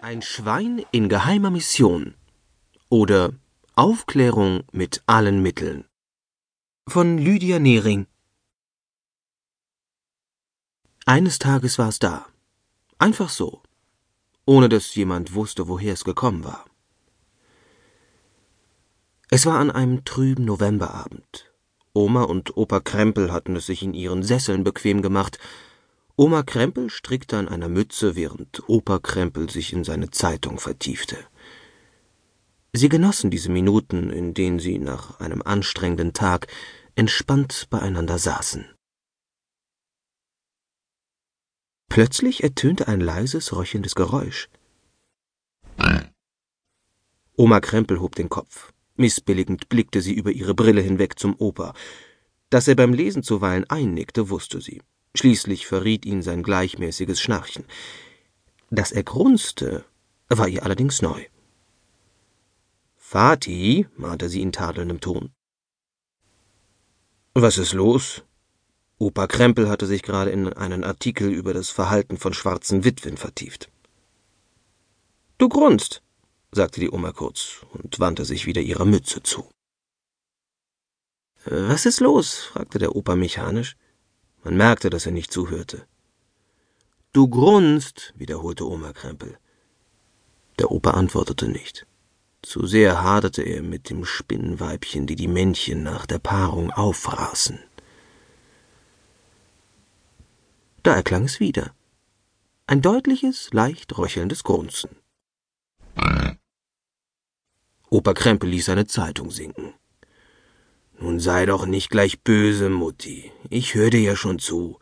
Ein Schwein in geheimer Mission oder Aufklärung mit allen Mitteln von Lydia Nehring Eines Tages war es da. Einfach so. Ohne dass jemand wusste, woher es gekommen war. Es war an einem trüben Novemberabend. Oma und Opa Krempel hatten es sich in ihren Sesseln bequem gemacht. Oma Krempel strickte an einer Mütze, während Opa Krempel sich in seine Zeitung vertiefte. Sie genossen diese Minuten, in denen sie nach einem anstrengenden Tag entspannt beieinander saßen. Plötzlich ertönte ein leises, röchelndes Geräusch. Oma Krempel hob den Kopf. Missbilligend blickte sie über ihre Brille hinweg zum Opa. Dass er beim Lesen zuweilen einnickte, wusste sie. Schließlich verriet ihn sein gleichmäßiges Schnarchen. Dass er grunzte, war ihr allerdings neu. Vati, mahnte sie in tadelndem Ton. Was ist los? Opa Krempel hatte sich gerade in einen Artikel über das Verhalten von schwarzen Witwen vertieft. Du grunzt, sagte die Oma kurz und wandte sich wieder ihrer Mütze zu. Was ist los? fragte der Opa mechanisch. Man merkte, dass er nicht zuhörte. Du grunzt, wiederholte Oma Krempel. Der Opa antwortete nicht. Zu sehr haderte er mit dem Spinnenweibchen, die die Männchen nach der Paarung auffraßen. Da erklang es wieder. Ein deutliches, leicht röchelndes Grunzen. Opa Krempel ließ seine Zeitung sinken. Nun sei doch nicht gleich böse, Mutti. Ich höre dir ja schon zu.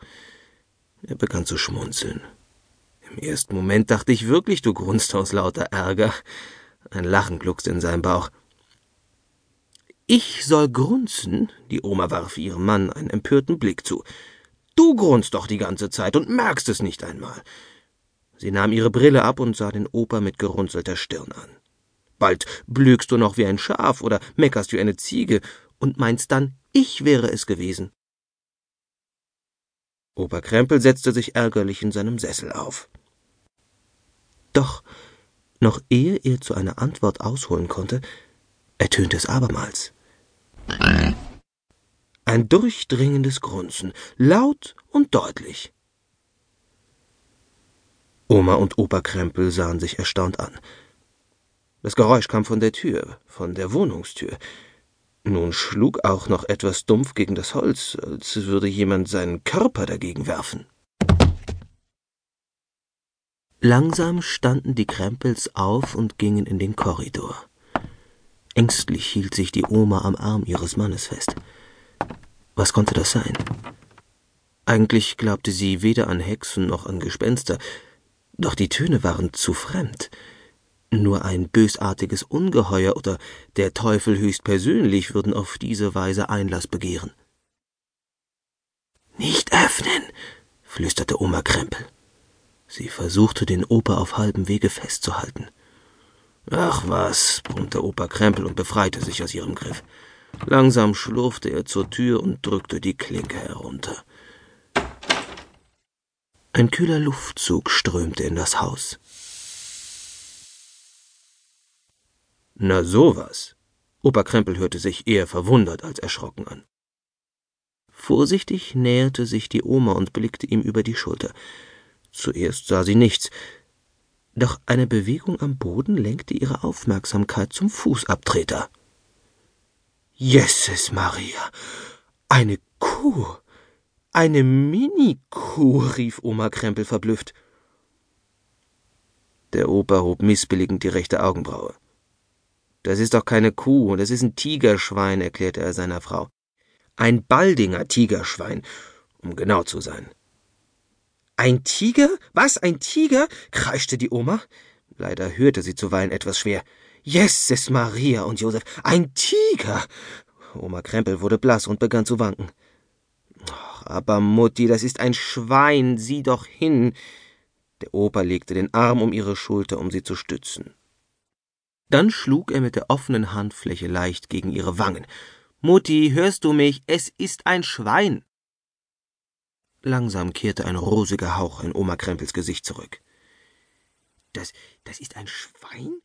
Er begann zu schmunzeln. Im ersten Moment dachte ich wirklich, du grunzt aus lauter Ärger. Ein Lachen gluckste in seinem Bauch. Ich soll grunzen? Die Oma warf ihrem Mann einen empörten Blick zu. Du grunzt doch die ganze Zeit und merkst es nicht einmal. Sie nahm ihre Brille ab und sah den Opa mit gerunzelter Stirn an. Bald blökst du noch wie ein Schaf oder meckerst wie eine Ziege und meinst dann, ich wäre es gewesen. Opa Krempel setzte sich ärgerlich in seinem Sessel auf. Doch, noch ehe er zu einer Antwort ausholen konnte, ertönte es abermals. Ein durchdringendes Grunzen, laut und deutlich. Oma und Opa Krempel sahen sich erstaunt an. Das Geräusch kam von der Tür, von der Wohnungstür. Nun schlug auch noch etwas dumpf gegen das Holz, als würde jemand seinen Körper dagegen werfen. Langsam standen die Krempels auf und gingen in den Korridor. Ängstlich hielt sich die Oma am Arm ihres Mannes fest. Was konnte das sein? Eigentlich glaubte sie weder an Hexen noch an Gespenster, doch die Töne waren zu fremd. Nur ein bösartiges Ungeheuer oder der Teufel höchstpersönlich würden auf diese Weise Einlass begehren. Nicht öffnen, flüsterte Oma Krempel. Sie versuchte, den Opa auf halbem Wege festzuhalten. Ach was, brummte Opa Krempel und befreite sich aus ihrem Griff. Langsam schlurfte er zur Tür und drückte die Klinke herunter. Ein kühler Luftzug strömte in das Haus. Na sowas. Opa Krempel hörte sich eher verwundert als erschrocken an. Vorsichtig näherte sich die Oma und blickte ihm über die Schulter. Zuerst sah sie nichts, doch eine Bewegung am Boden lenkte ihre Aufmerksamkeit zum Fußabtreter. Jesus Maria. Eine Kuh. Eine Mini-Kuh, rief Oma Krempel verblüfft. Der Opa hob missbilligend die rechte Augenbraue. Das ist doch keine Kuh, das ist ein Tigerschwein, erklärte er seiner Frau. Ein Baldinger Tigerschwein, um genau zu sein. Ein Tiger? Was, ein Tiger? kreischte die Oma. Leider hörte sie zuweilen etwas schwer. Jesus Maria und Josef, ein Tiger! Oma Krempel wurde blass und begann zu wanken. Aber Mutti, das ist ein Schwein, sieh doch hin. Der Opa legte den Arm um ihre Schulter, um sie zu stützen. Dann schlug er mit der offenen Handfläche leicht gegen ihre Wangen. Mutti, hörst du mich? Es ist ein Schwein. Langsam kehrte ein rosiger Hauch in Oma Krempels Gesicht zurück. Das, das ist ein Schwein?